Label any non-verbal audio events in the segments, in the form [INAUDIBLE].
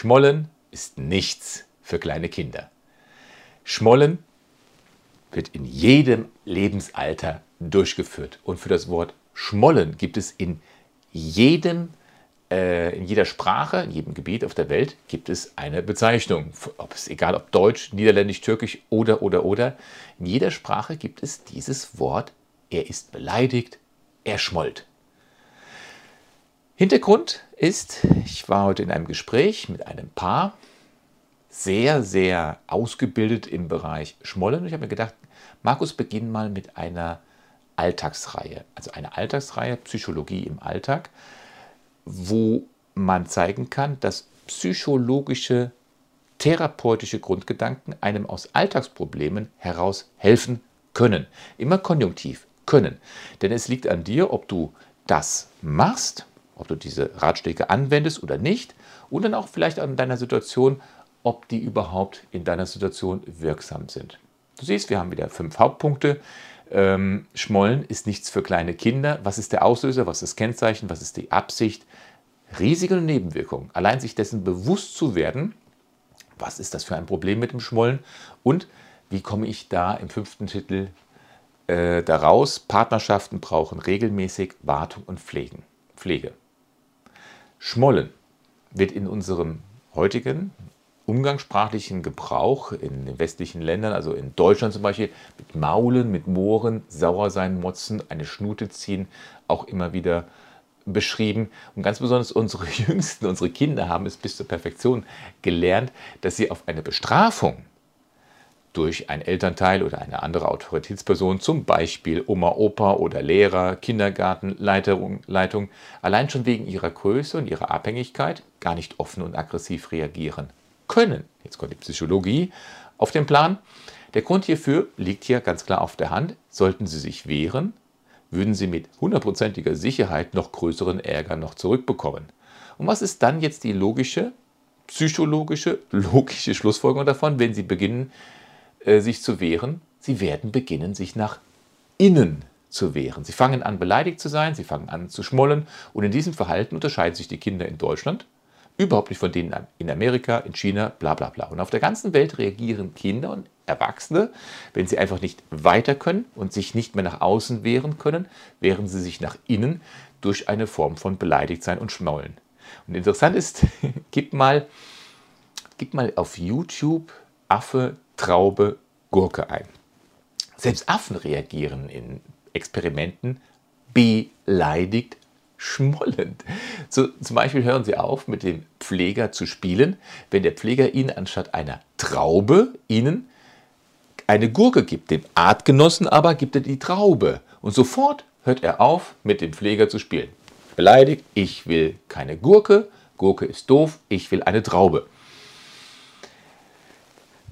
Schmollen ist nichts für kleine Kinder. Schmollen wird in jedem Lebensalter durchgeführt. Und für das Wort Schmollen gibt es in jedem äh, in jeder Sprache, in jedem Gebiet auf der Welt gibt es eine Bezeichnung. Ob es egal ob Deutsch, Niederländisch, Türkisch oder oder oder. In jeder Sprache gibt es dieses Wort. Er ist beleidigt, er schmollt. Hintergrund ist, ich war heute in einem Gespräch mit einem Paar, sehr, sehr ausgebildet im Bereich Schmollen. Ich habe mir gedacht, Markus, beginn mal mit einer Alltagsreihe. Also eine Alltagsreihe Psychologie im Alltag, wo man zeigen kann, dass psychologische, therapeutische Grundgedanken einem aus Alltagsproblemen heraus helfen können. Immer konjunktiv können. Denn es liegt an dir, ob du das machst, ob du diese Ratschläge anwendest oder nicht. Und dann auch vielleicht an deiner Situation, ob die überhaupt in deiner Situation wirksam sind. Du siehst, wir haben wieder fünf Hauptpunkte. Ähm, Schmollen ist nichts für kleine Kinder. Was ist der Auslöser? Was ist das Kennzeichen? Was ist die Absicht? Risiken und Nebenwirkungen. Allein sich dessen bewusst zu werden, was ist das für ein Problem mit dem Schmollen und wie komme ich da im fünften Titel äh, daraus? Partnerschaften brauchen regelmäßig Wartung und Pflegen, Pflege. Schmollen wird in unserem heutigen umgangssprachlichen Gebrauch in den westlichen Ländern, also in Deutschland zum Beispiel, mit Maulen, mit Mohren, sauer sein, motzen, eine Schnute ziehen, auch immer wieder beschrieben. Und ganz besonders unsere [LAUGHS] Jüngsten, unsere Kinder haben es bis zur Perfektion gelernt, dass sie auf eine Bestrafung durch ein Elternteil oder eine andere Autoritätsperson, zum Beispiel Oma, Opa oder Lehrer, Kindergartenleitung, Leitung, allein schon wegen ihrer Größe und ihrer Abhängigkeit gar nicht offen und aggressiv reagieren können. Jetzt kommt die Psychologie auf den Plan. Der Grund hierfür liegt hier ganz klar auf der Hand. Sollten Sie sich wehren, würden Sie mit hundertprozentiger Sicherheit noch größeren Ärger noch zurückbekommen. Und was ist dann jetzt die logische, psychologische, logische Schlussfolgerung davon, wenn Sie beginnen, äh, sich zu wehren? Sie werden beginnen, sich nach innen zu wehren. Sie fangen an, beleidigt zu sein, sie fangen an zu schmollen und in diesem Verhalten unterscheiden sich die Kinder in Deutschland überhaupt nicht von denen in Amerika, in China, bla bla bla. Und auf der ganzen Welt reagieren Kinder und Erwachsene, wenn sie einfach nicht weiter können und sich nicht mehr nach außen wehren können, wehren sie sich nach innen durch eine Form von Beleidigtsein und Schmollen. Und interessant ist, [LAUGHS] gib mal, gib mal auf YouTube Affe, Traube, Gurke ein. Selbst Affen reagieren in Experimenten beleidigt schmollend. So, zum Beispiel hören Sie auf, mit dem Pfleger zu spielen, wenn der Pfleger Ihnen anstatt einer Traube Ihnen eine Gurke gibt. Dem Artgenossen aber gibt er die Traube. Und sofort hört er auf, mit dem Pfleger zu spielen. Beleidigt, ich will keine Gurke, Gurke ist doof, ich will eine Traube.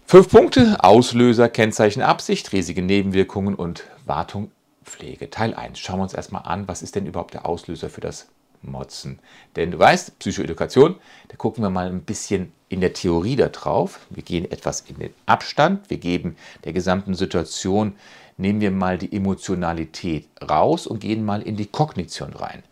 Fünf Punkte, Auslöser, Kennzeichen, Absicht, riesige Nebenwirkungen und Wartung Pflege. Teil 1. Schauen wir uns erstmal an, was ist denn überhaupt der Auslöser für das Motzen? Denn du weißt, Psychoedukation, da gucken wir mal ein bisschen in der Theorie da drauf. Wir gehen etwas in den Abstand, wir geben der gesamten Situation, nehmen wir mal die Emotionalität raus und gehen mal in die Kognition rein.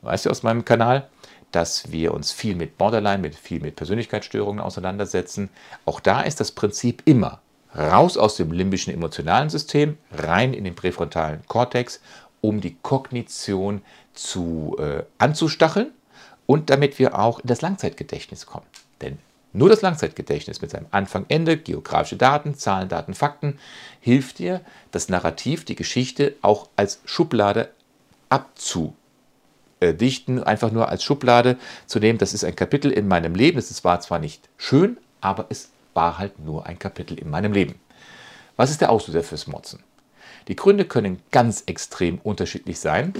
Du weißt ja aus meinem Kanal, dass wir uns viel mit Borderline, mit viel mit Persönlichkeitsstörungen auseinandersetzen. Auch da ist das Prinzip immer raus aus dem limbischen emotionalen System, rein in den präfrontalen Kortex, um die Kognition zu, äh, anzustacheln und damit wir auch in das Langzeitgedächtnis kommen. Denn nur das Langzeitgedächtnis mit seinem Anfang, Ende, geografische Daten, Zahlen, Daten, Fakten hilft dir, das Narrativ, die Geschichte auch als Schublade abzudichten, einfach nur als Schublade zu nehmen. Das ist ein Kapitel in meinem Leben. Es war zwar nicht schön, aber es war halt nur ein Kapitel in meinem Leben. Was ist der Auslöser fürs Motzen? Die Gründe können ganz extrem unterschiedlich sein,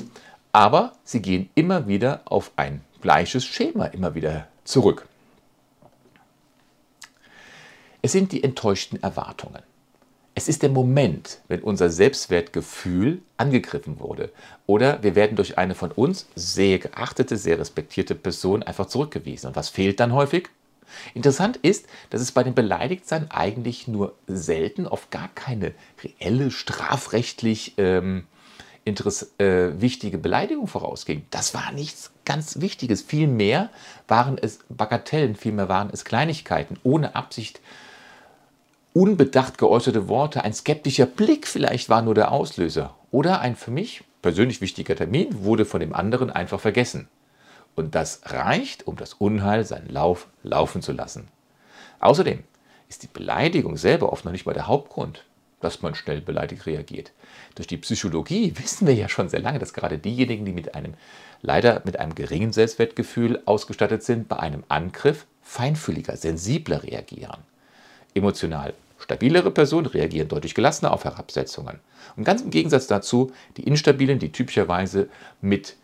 aber sie gehen immer wieder auf ein gleiches Schema immer wieder zurück. Es sind die enttäuschten Erwartungen. Es ist der Moment, wenn unser Selbstwertgefühl angegriffen wurde oder wir werden durch eine von uns sehr geachtete, sehr respektierte Person einfach zurückgewiesen. Und was fehlt dann häufig? Interessant ist, dass es bei dem Beleidigtsein eigentlich nur selten, oft gar keine reelle, strafrechtlich ähm, äh, wichtige Beleidigung vorausging. Das war nichts ganz Wichtiges. Vielmehr waren es Bagatellen, vielmehr waren es Kleinigkeiten, ohne Absicht unbedacht geäußerte Worte, ein skeptischer Blick vielleicht war nur der Auslöser. Oder ein für mich persönlich wichtiger Termin wurde von dem anderen einfach vergessen. Und das reicht, um das Unheil seinen Lauf laufen zu lassen. Außerdem ist die Beleidigung selber oft noch nicht mal der Hauptgrund, dass man schnell beleidigt reagiert. Durch die Psychologie [LAUGHS] wissen wir ja schon sehr lange, dass gerade diejenigen, die mit einem leider mit einem geringen Selbstwertgefühl ausgestattet sind, bei einem Angriff feinfühliger, sensibler reagieren. Emotional stabilere Personen reagieren deutlich gelassener auf Herabsetzungen. Und ganz im Gegensatz dazu die instabilen, die typischerweise mit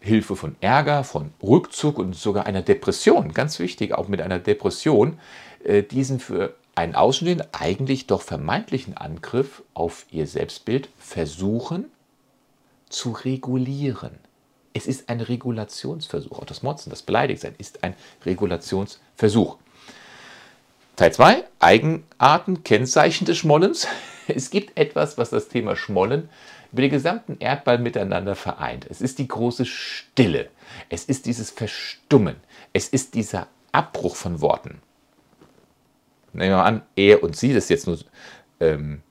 Hilfe von Ärger, von Rückzug und sogar einer Depression, ganz wichtig, auch mit einer Depression, äh, diesen für einen außenstehenden, eigentlich doch vermeintlichen Angriff auf ihr Selbstbild versuchen zu regulieren. Es ist ein Regulationsversuch. Auch das Motzen, das Beleidigtsein ist ein Regulationsversuch. Teil 2, Eigenarten, Kennzeichen des Schmollens. [LAUGHS] Es gibt etwas, was das Thema Schmollen über den gesamten Erdball miteinander vereint. Es ist die große Stille. Es ist dieses Verstummen. Es ist dieser Abbruch von Worten. Nehmen wir mal an, er und sie, das ist jetzt nur, ähm,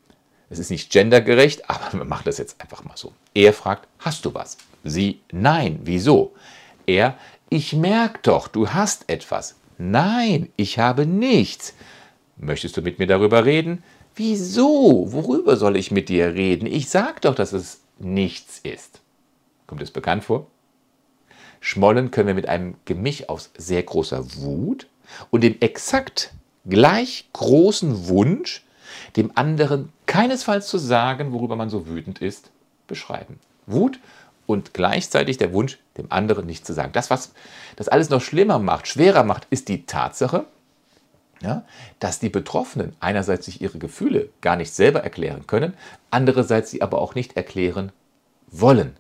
es ist nicht gendergerecht, [LAUGHS] aber wir machen das jetzt einfach mal so. Er fragt, hast du was? Sie, nein, wieso? Er, ich merke doch, du hast etwas. Nein, ich habe nichts. Möchtest du mit mir darüber reden? Wieso? Worüber soll ich mit dir reden? Ich sag doch, dass es nichts ist. Kommt es bekannt vor? Schmollen können wir mit einem Gemisch aus sehr großer Wut und dem exakt gleich großen Wunsch, dem anderen keinesfalls zu sagen, worüber man so wütend ist, beschreiben. Wut und gleichzeitig der Wunsch, dem anderen nichts zu sagen. Das, was das alles noch schlimmer macht, schwerer macht, ist die Tatsache, ja, dass die Betroffenen einerseits sich ihre Gefühle gar nicht selber erklären können, andererseits sie aber auch nicht erklären wollen.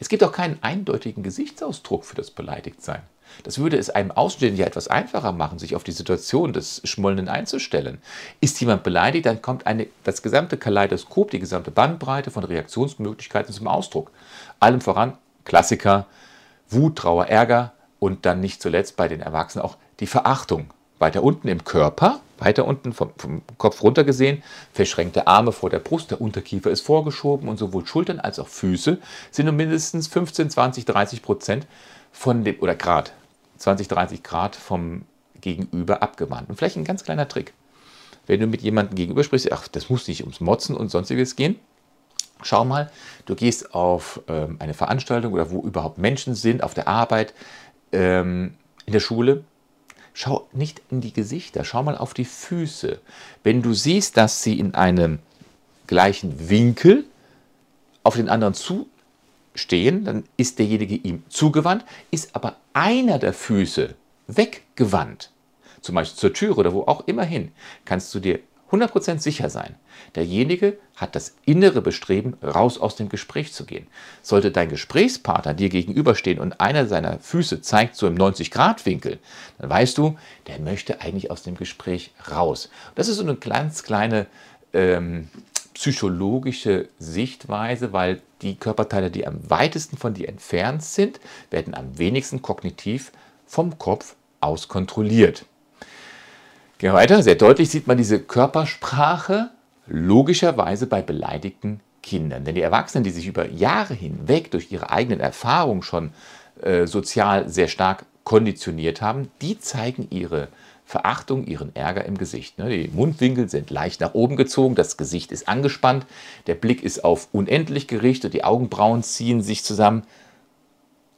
Es gibt auch keinen eindeutigen Gesichtsausdruck für das Beleidigtsein. Das würde es einem Außenstehenden ja etwas einfacher machen, sich auf die Situation des Schmollenden einzustellen. Ist jemand beleidigt, dann kommt eine, das gesamte Kaleidoskop, die gesamte Bandbreite von Reaktionsmöglichkeiten zum Ausdruck. Allem voran Klassiker, Wut, Trauer, Ärger und dann nicht zuletzt bei den Erwachsenen auch die Verachtung. Weiter unten im Körper, weiter unten vom, vom, Kopf runter gesehen, verschränkte Arme vor der Brust, der Unterkiefer ist vorgeschoben und sowohl Schultern als auch Füße sind um mindestens 15, 20, 30 Prozent von dem, oder Grad, 20, 30 Grad vom Gegenüber abgewandt. Und vielleicht ein ganz kleiner Trick. Wenn du mit jemandem gegenüber sprichst, ach, das muss nicht ums Motzen und sonstiges gehen, Schau mal, du gehst auf ähm, eine Veranstaltung oder wo überhaupt Menschen sind, auf der Arbeit, ähm, in der Schule. Schau nicht in die Gesichter, schau mal auf die Füße. Wenn du siehst, dass sie in einem gleichen Winkel auf den anderen zustehen, dann ist derjenige ihm zugewandt, ist aber einer der Füße weggewandt, zum Beispiel zur Tür oder wo auch immer hin, kannst du dir 100% sicher sein, derjenige hat das innere Bestreben, raus aus dem Gespräch zu gehen. Sollte dein Gesprächspartner dir gegenüberstehen und einer seiner Füße zeigt so im 90-Grad-Winkel, dann weißt du, der möchte eigentlich aus dem Gespräch raus. Das ist so eine ganz kleine ähm, psychologische Sichtweise, weil die Körperteile, die am weitesten von dir entfernt sind, werden am wenigsten kognitiv vom Kopf aus kontrolliert. Gehen wir weiter. Sehr deutlich sieht man diese Körpersprache logischerweise bei beleidigten Kindern. Denn die Erwachsenen, die sich über Jahre hinweg durch ihre eigenen Erfahrungen schon äh, sozial sehr stark konditioniert haben, die zeigen ihre Verachtung, ihren Ärger im Gesicht. Ne? Die Mundwinkel sind leicht nach oben gezogen, das Gesicht ist angespannt, der Blick ist auf unendlich gerichtet, die Augenbrauen ziehen sich zusammen.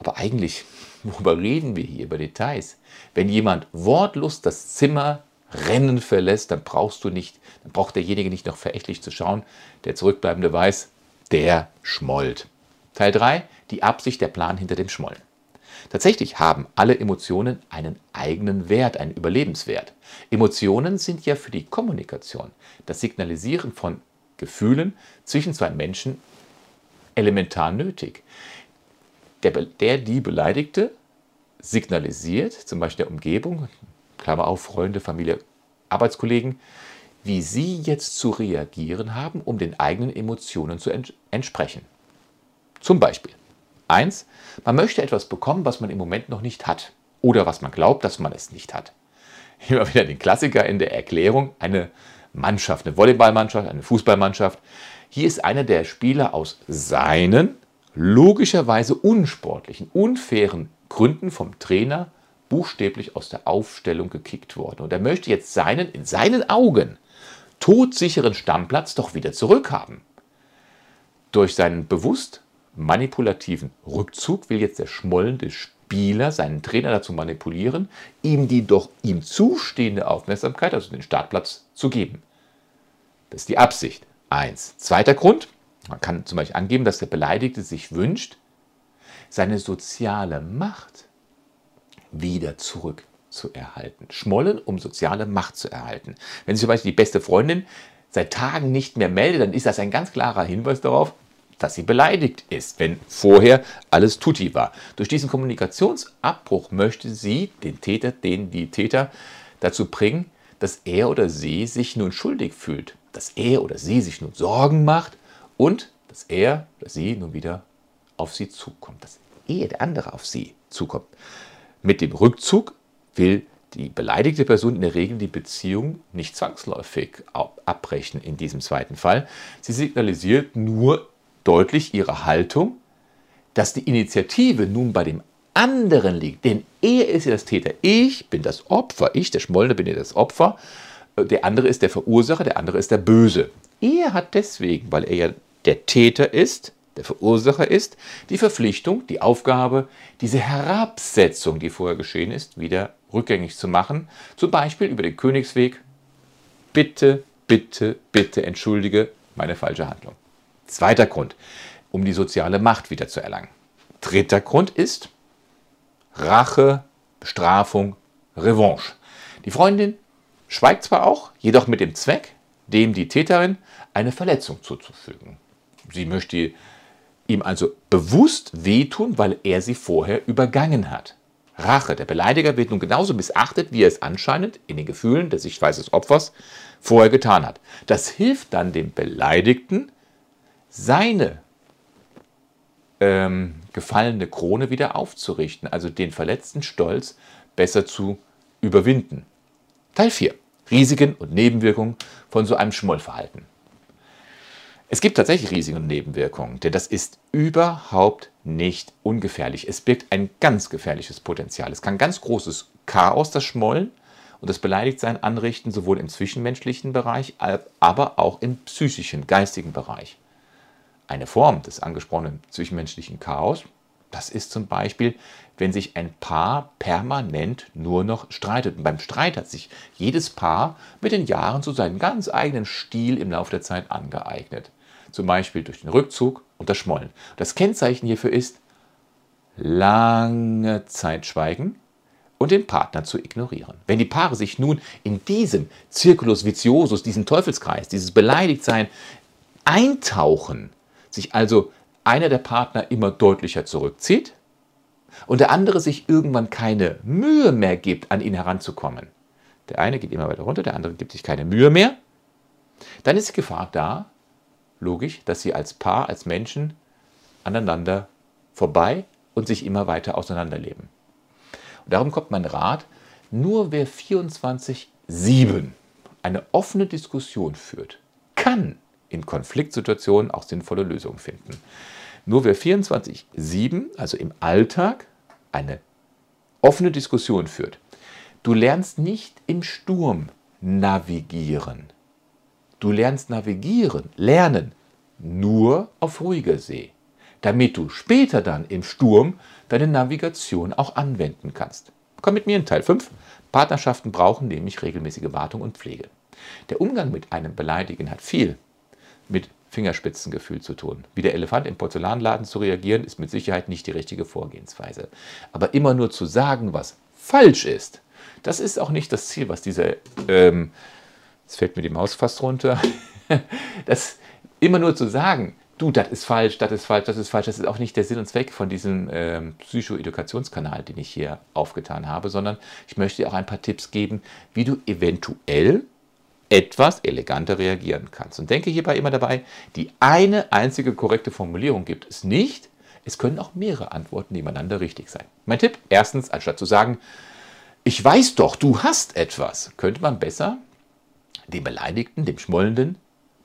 Aber eigentlich, [LAUGHS] worüber reden wir hier? Über Details. Wenn jemand wortlos das Zimmer Rennen verlässt, dann brauchst du nicht, dann braucht derjenige nicht noch verächtlich zu schauen. Der Zurückbleibende weiß, der schmollt. Teil 3, die Absicht, der Plan hinter dem Schmollen. Tatsächlich haben alle Emotionen einen eigenen Wert, einen Überlebenswert. Emotionen sind ja für die Kommunikation, das Signalisieren von Gefühlen zwischen zwei Menschen elementar nötig. Der, der die Beleidigte signalisiert, zum Beispiel der Umgebung, Klammer auf, Freunde, Familie, Arbeitskollegen, wie sie jetzt zu reagieren haben, um den eigenen Emotionen zu ents entsprechen. Zum Beispiel. Eins, man möchte etwas bekommen, was man im Moment noch nicht hat. Oder was man glaubt, dass man es nicht hat. Immer wieder den Klassiker in der Erklärung. Eine Mannschaft, eine Volleyballmannschaft, eine Fußballmannschaft. Hier ist einer der Spieler aus seinen logischerweise unsportlichen, unfairen Gründen vom Trainer buchstäblich aus der Aufstellung gekickt worden. Und er möchte jetzt seinen, in seinen Augen, todsicheren Stammplatz doch wieder zurückhaben. Durch seinen bewusst manipulativen Rückzug will jetzt der schmollende Spieler seinen Trainer dazu manipulieren, ihm die doch ihm zustehende Aufmerksamkeit, also den Startplatz, zu geben. Das ist die Absicht. Eins. Zweiter Grund, man kann zum Beispiel angeben, dass der Beleidigte sich wünscht, seine soziale Macht wieder zurückzuerhalten. Schmollen, um soziale Macht zu erhalten. Wenn sich zum Beispiel die beste Freundin seit Tagen nicht mehr meldet, dann ist das ein ganz klarer Hinweis darauf, dass sie beleidigt ist, wenn vorher alles tutti war. Durch diesen Kommunikationsabbruch möchte sie den Täter, den die Täter dazu bringen, dass er oder sie sich nun schuldig fühlt, dass er oder sie sich nun Sorgen macht und dass er oder sie nun wieder auf sie zukommt, dass er, der andere, auf sie zukommt. Mit dem Rückzug will die beleidigte Person in der Regel die Beziehung nicht zwangsläufig abbrechen in diesem zweiten Fall. Sie signalisiert nur deutlich ihre Haltung, dass die Initiative nun bei dem anderen liegt. Denn er ist ja das Täter. Ich bin das Opfer. Ich, der Schmollene, bin ja das Opfer. Der andere ist der Verursacher, der andere ist der Böse. Er hat deswegen, weil er ja der Täter ist, der Verursacher ist, die Verpflichtung, die Aufgabe, diese Herabsetzung, die vorher geschehen ist, wieder rückgängig zu machen. Zum Beispiel über den Königsweg. Bitte, bitte, bitte entschuldige meine falsche Handlung. Zweiter Grund, um die soziale Macht wieder zu erlangen. Dritter Grund ist Rache, Bestrafung, Revanche. Die Freundin schweigt zwar auch, jedoch mit dem Zweck, dem die Täterin eine Verletzung zuzufügen. Sie möchte ihm also bewusst wehtun, weil er sie vorher übergangen hat. Rache. Der Beleidiger wird nun genauso missachtet, wie er es anscheinend in den Gefühlen der Sichtweise des Opfers vorher getan hat. Das hilft dann dem Beleidigten, seine ähm, gefallene Krone wieder aufzurichten, also den verletzten Stolz besser zu überwinden. Teil 4. Risiken und Nebenwirkungen von so einem Schmollverhalten. Es gibt tatsächlich Risiken und Nebenwirkungen, denn das ist überhaupt nicht ungefährlich. Es birgt ein ganz gefährliches Potenzial. Es kann ganz großes Chaos, das Schmollen und das Beleidigtsein anrichten, sowohl im zwischenmenschlichen Bereich, aber auch im psychischen, geistigen Bereich. Eine Form des angesprochenen zwischenmenschlichen Chaos, das ist zum Beispiel, wenn sich ein Paar permanent nur noch streitet. Und beim Streit hat sich jedes Paar mit den Jahren zu seinem ganz eigenen Stil im Laufe der Zeit angeeignet zum Beispiel durch den Rückzug und das Schmollen. Das Kennzeichen hierfür ist lange Zeit schweigen und den Partner zu ignorieren. Wenn die Paare sich nun in diesem Circulus viciosus, diesen Teufelskreis, dieses Beleidigtsein eintauchen, sich also einer der Partner immer deutlicher zurückzieht und der andere sich irgendwann keine Mühe mehr gibt, an ihn heranzukommen. Der eine geht immer weiter runter, der andere gibt sich keine Mühe mehr. Dann ist die Gefahr da, logisch, dass sie als Paar, als Menschen aneinander vorbei und sich immer weiter auseinanderleben. Und darum kommt mein Rat, nur wer 24-7 eine offene Diskussion führt, kann in Konfliktsituationen auch sinnvolle Lösungen finden. Nur wer 24-7, also im Alltag, eine offene Diskussion führt, du lernst nicht im Sturm navigieren. Du lernst navigieren, lernen nur auf ruhiger See, damit du später dann im Sturm deine Navigation auch anwenden kannst. Komm mit mir in Teil 5. Partnerschaften brauchen nämlich regelmäßige Wartung und Pflege. Der Umgang mit einem Beleidigen hat viel mit Fingerspitzengefühl zu tun. Wie der Elefant im Porzellanladen zu reagieren, ist mit Sicherheit nicht die richtige Vorgehensweise. Aber immer nur zu sagen, was falsch ist, das ist auch nicht das Ziel, was dieser ähm, Jetzt fällt mir die Maus fast runter. [LAUGHS] Das immer nur zu sagen, du, das ist falsch, das ist falsch, das ist falsch, das ist auch nicht der Sinn und Zweck von diesem ähm, Psychoedukationskanal, den ich hier aufgetan habe, sondern ich möchte dir auch ein paar Tipps geben, wie du eventuell etwas eleganter reagieren kannst. Und denke hierbei immer dabei, die eine einzige korrekte Formulierung gibt es nicht, Es können auch mehrere Antworten nebeneinander richtig sein. Mein Tipp, erstens, anstatt zu sagen, ich weiß doch, du hast etwas, könnte man besser dem Beleidigten, dem Schmollenden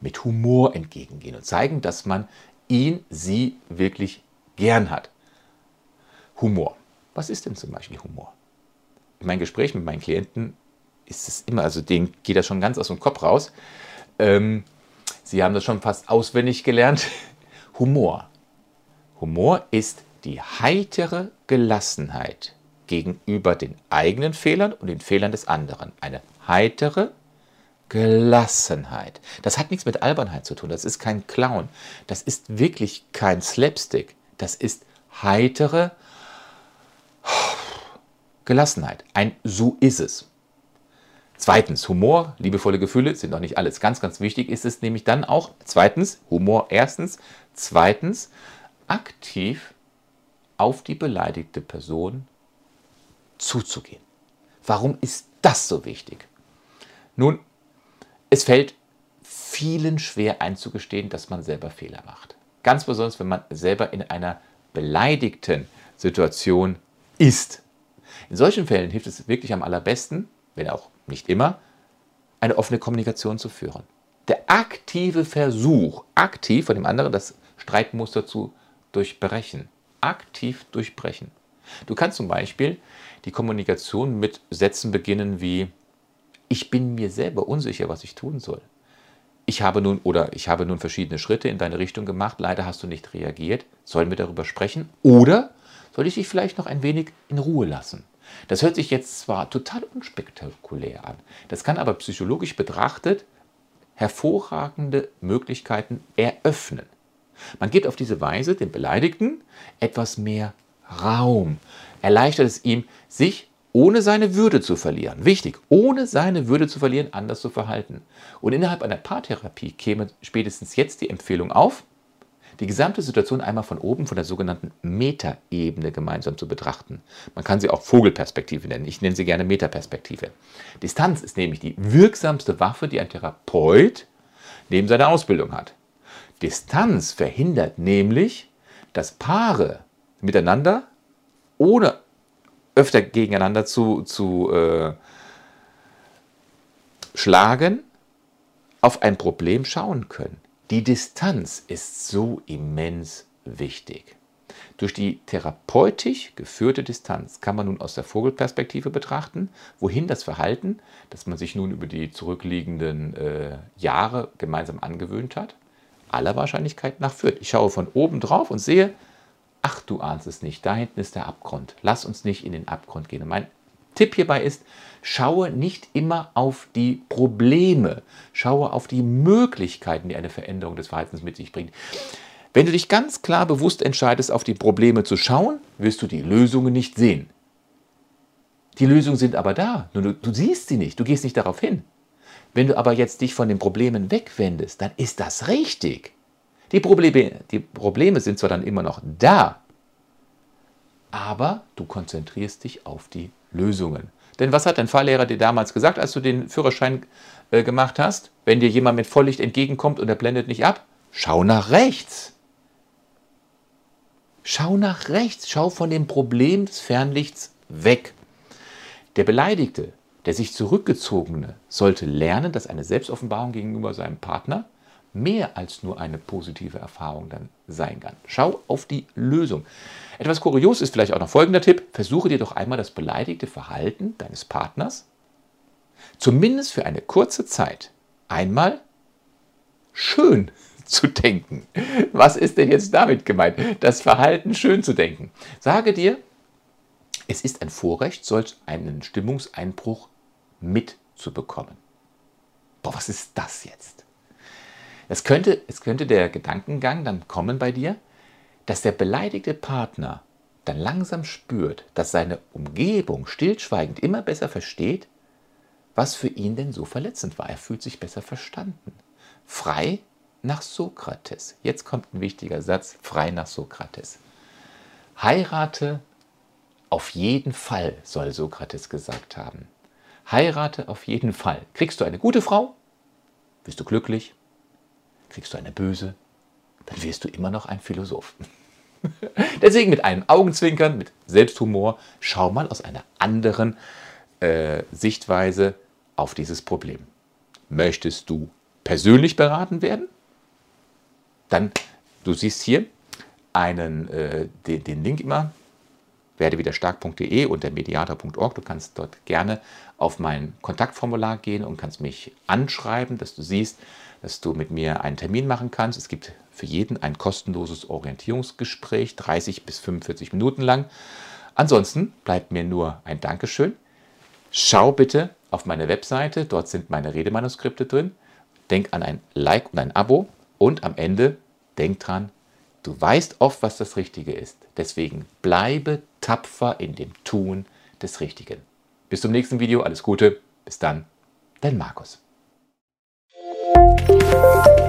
mit Humor entgegengehen und zeigen, dass man ihn, sie wirklich gern hat. Humor. Was ist denn zum Beispiel Humor? In meinen Gesprächen mit meinen Klienten ist es immer, also denen geht das schon ganz aus dem Kopf raus. Ähm, sie haben das schon fast auswendig gelernt. [LAUGHS] Humor. Humor ist die heitere Gelassenheit gegenüber den eigenen Fehlern und den Fehlern des anderen. Eine heitere Gelassenheit. Das hat nichts mit Albernheit zu tun. Das ist kein Clown. Das ist wirklich kein Slapstick. Das ist heitere Gelassenheit. Ein so ist es. Zweitens, Humor, liebevolle Gefühle sind noch nicht alles. Ganz, ganz wichtig ist es nämlich dann auch, zweitens, Humor erstens, zweitens, aktiv auf die beleidigte Person zuzugehen. Warum ist das so wichtig? Nun, es fällt vielen schwer einzugestehen, dass man selber Fehler macht. Ganz besonders, wenn man selber in einer beleidigten Situation ist. In solchen Fällen hilft es wirklich am allerbesten, wenn auch nicht immer, eine offene Kommunikation zu führen. Der aktive Versuch, aktiv von dem anderen das Streitmuster zu durchbrechen. Aktiv durchbrechen. Du kannst zum Beispiel die Kommunikation mit Sätzen beginnen wie ich bin mir selber unsicher, was ich tun soll. Ich habe nun oder ich habe nun verschiedene Schritte in deine Richtung gemacht, leider hast du nicht reagiert. Sollen wir darüber sprechen? Oder soll ich dich vielleicht noch ein wenig in Ruhe lassen? Das hört sich jetzt zwar total unspektakulär an, das kann aber psychologisch betrachtet hervorragende Möglichkeiten eröffnen. Man gibt auf diese Weise dem Beleidigten etwas mehr Raum, erleichtert es ihm, sich ohne seine Würde zu verlieren, wichtig, ohne seine Würde zu verlieren, anders zu verhalten. Und innerhalb einer Paartherapie käme spätestens jetzt die Empfehlung auf, die gesamte Situation einmal von oben, von der sogenannten Metaebene gemeinsam zu betrachten. Man kann sie auch Vogelperspektive nennen. Ich nenne sie gerne Metaperspektive. Distanz ist nämlich die wirksamste Waffe, die ein Therapeut neben seiner Ausbildung hat. Distanz verhindert nämlich, dass Paare miteinander, ohne öfter gegeneinander zu, zu äh, schlagen, auf ein Problem schauen können. Die Distanz ist so immens wichtig. Durch die therapeutisch geführte Distanz kann man nun aus der Vogelperspektive betrachten, wohin das Verhalten, das man sich nun über die zurückliegenden äh, Jahre gemeinsam angewöhnt hat, aller Wahrscheinlichkeit nach führt. Ich schaue von oben drauf und sehe, ach du ahnst es nicht, da hinten ist der Abgrund. Lass uns nicht in den Abgrund gehen. Mein Tipp hierbei ist, schaue nicht immer auf die Probleme, schaue auf die Möglichkeiten, die eine Veränderung des Verhaltens mit sich bringt. Wenn du dich ganz klar bewusst entscheidest, auf die Probleme zu schauen, wirst du die Lösungen nicht sehen. Die Lösungen sind aber da, nur du, du siehst sie nicht, du gehst nicht darauf hin. Wenn du aber jetzt dich von den Problemen wegwendest, dann ist das richtig. Die Probleme, die Probleme sind zwar dann immer noch da, aber du konzentrierst dich auf die Lösungen. Denn was hat dein Fahrlehrer dir damals gesagt, als du den Führerschein äh, gemacht hast? Wenn dir jemand mit Volllicht entgegenkommt und er blendet nicht ab, schau nach rechts. Schau nach rechts, schau von dem Problem des Fernlichts weg. Der Beleidigte, der sich zurückgezogene, sollte lernen, dass eine Selbstoffenbarung gegenüber seinem Partner mehr als nur eine positive Erfahrung dann sein kann. Schau auf die Lösung. Etwas kurios ist vielleicht auch noch folgender Tipp. Versuche dir doch einmal das beleidigte Verhalten deines Partners, zumindest für eine kurze Zeit, einmal schön [LAUGHS] zu denken. Was ist denn jetzt damit gemeint? Das Verhalten schön zu denken. Sage dir, es ist ein Vorrecht, solch einen Stimmungseinbruch mitzubekommen. Boah, was ist das jetzt? Es könnte, es könnte der Gedankengang dann kommen bei dir, dass der beleidigte Partner dann langsam spürt, dass seine Umgebung stillschweigend immer besser versteht, was für ihn denn so verletzend war. Er fühlt sich besser verstanden. Frei nach Sokrates. Jetzt kommt ein wichtiger Satz, frei nach Sokrates. Heirate auf jeden Fall, soll Sokrates gesagt haben. Heirate auf jeden Fall. Kriegst du eine gute Frau, bist du glücklich, kriegst du eine böse, dann wirst du immer noch ein Philosoph. [LAUGHS] Deswegen mit einem Augenzwinkern, mit Selbsthumor, schau mal aus einer anderen äh, Sichtweise auf dieses Problem. Möchtest du persönlich beraten werden? Dann, du siehst hier einen, äh, den, den Link immer, werdewiderstark.de und der mediator.org. Du kannst dort gerne auf mein Kontaktformular gehen und kannst mich anschreiben, dass du siehst, dass du mit mir einen Termin machen kannst. Es gibt für jeden ein kostenloses Orientierungsgespräch, 30 bis 45 Minuten lang. Ansonsten bleibt mir nur ein Dankeschön. Schau bitte auf meine Webseite, dort sind meine Redemanuskripte drin. Denk an ein Like und ein Abo und am Ende denk dran, du weißt oft, was das Richtige ist. Deswegen bleibe tapfer in dem Tun des Richtigen. Bis zum nächsten Video, alles Gute, bis dann, dein Markus. Thank you.